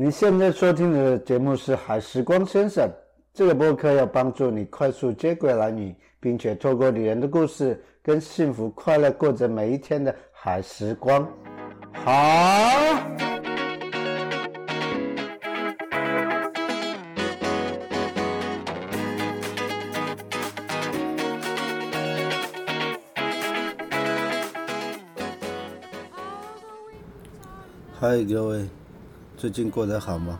你现在收听的节目是《海时光先生》，这个播客要帮助你快速接轨男女，并且透过女人的故事，跟幸福快乐过着每一天的海时光。好，嗨，各位。最近过得好吗？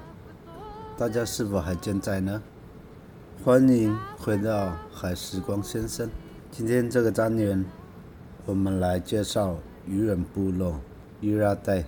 大家是否还健在呢？欢迎回到海时光先生。今天这个单元，我们来介绍渔人部落伊拉代。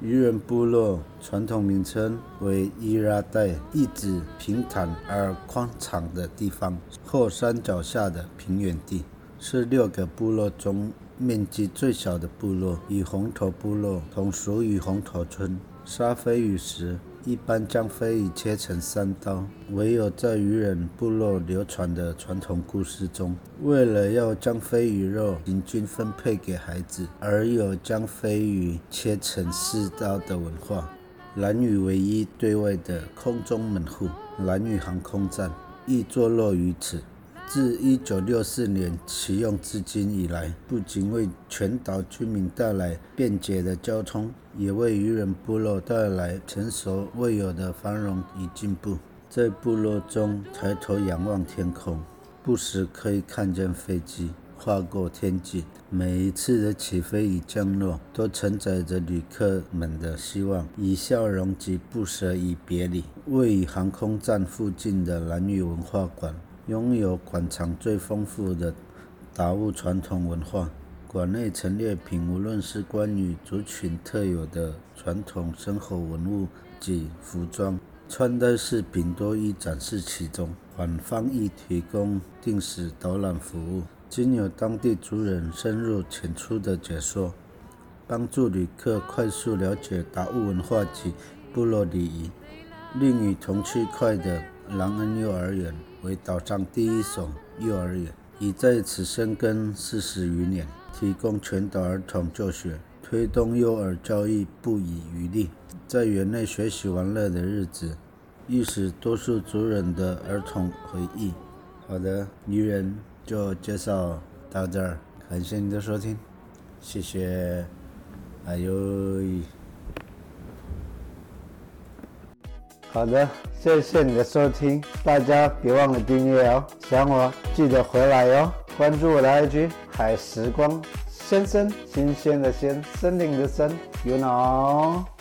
渔人部落传统名称为伊拉代，意指平坦而宽敞的地方，或山脚下的平原地，是六个部落中面积最小的部落，与红头部落同属于红头村。杀飞鱼时，一般将飞鱼切成三刀。唯有在渔人部落流传的传统故事中，为了要将飞鱼肉平均分配给孩子，而有将飞鱼切成四刀的文化。蓝屿唯一对外的空中门户——蓝屿航空站，亦坐落于此。自1964年启用至今以来，不仅为全岛居民带来便捷的交通，也为渔人部落带来前所未有的繁荣与进步。在部落中，抬头仰望天空，不时可以看见飞机划过天际。每一次的起飞与降落，都承载着旅客们的希望，以笑容及不舍与别离。位于航空站附近的蓝屿文化馆。拥有馆藏最丰富的达悟传统文化，馆内陈列品无论是关于族群特有的传统生活文物及服装、穿戴饰品都已展示其中。馆方亦提供定时导览服务，经由当地族人深入浅出的解说，帮助旅客快速了解达悟文化及部落礼仪。另与同区块的朗恩幼儿园。为岛上第一所幼儿园，已在此生根四十余年，提供全岛儿童就学，推动幼儿教育不遗余力。在园内学习玩乐的日子，亦是多数族人的儿童回忆。好的，女人就介绍到这儿，感谢你的收听，谢谢，哎呦。好的，谢谢你的收听，大家别忘了订阅哦。想我记得回来哟，关注我的 IG 海时光先生，新鲜的鲜，森林的森，you know。